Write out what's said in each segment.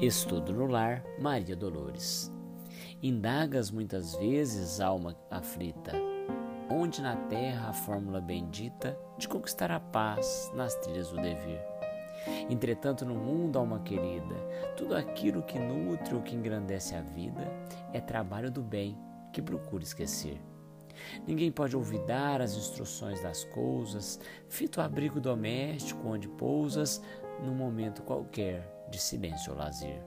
Estudo no Lar, Maria Dolores. Indagas muitas vezes, alma aflita, onde na terra a fórmula bendita de conquistar a paz nas trilhas do dever. Entretanto, no mundo, alma querida, tudo aquilo que nutre ou que engrandece a vida é trabalho do bem que procura esquecer. Ninguém pode olvidar as instruções das coisas, fito abrigo doméstico onde pousas num momento qualquer de silêncio ou lazer.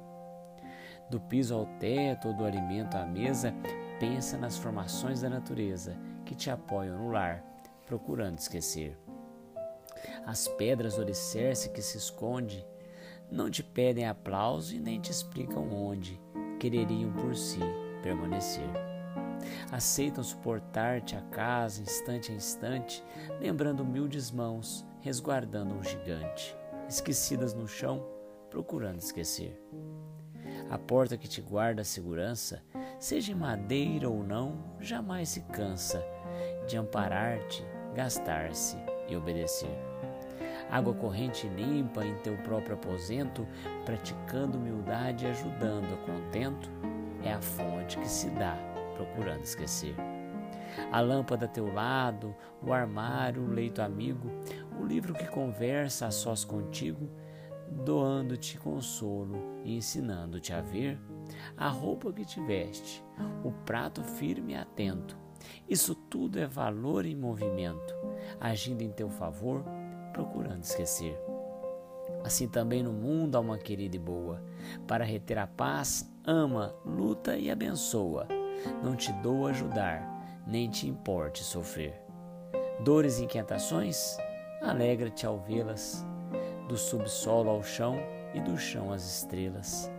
Do piso ao teto ou do alimento à mesa, pensa nas formações da natureza que te apoiam no lar, procurando esquecer. As pedras do alicerce que se esconde não te pedem aplauso e nem te explicam onde quereriam por si permanecer. Aceitam suportar-te a casa instante a instante, lembrando humildes mãos resguardando um gigante, esquecidas no chão procurando esquecer. A porta que te guarda a segurança, seja em madeira ou não, jamais se cansa de amparar-te, gastar-se e obedecer. Água corrente limpa em teu próprio aposento, praticando humildade e ajudando a contento, é a fonte que se dá procurando esquecer. A lâmpada a teu lado, o armário, o leito amigo, o livro que conversa a sós contigo, doando-te consolo e ensinando-te a ver, a roupa que te veste, o prato firme e atento. Isso tudo é valor em movimento, agindo em teu favor, procurando esquecer. Assim também no mundo há uma querida e boa, para reter a paz, ama, luta e abençoa. Não te dou ajudar, nem te importe sofrer. Dores e inquietações? Alegra-te ao vê-las do subsolo ao chão e do chão às estrelas.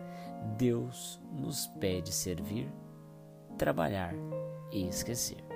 Deus nos pede servir, trabalhar e esquecer.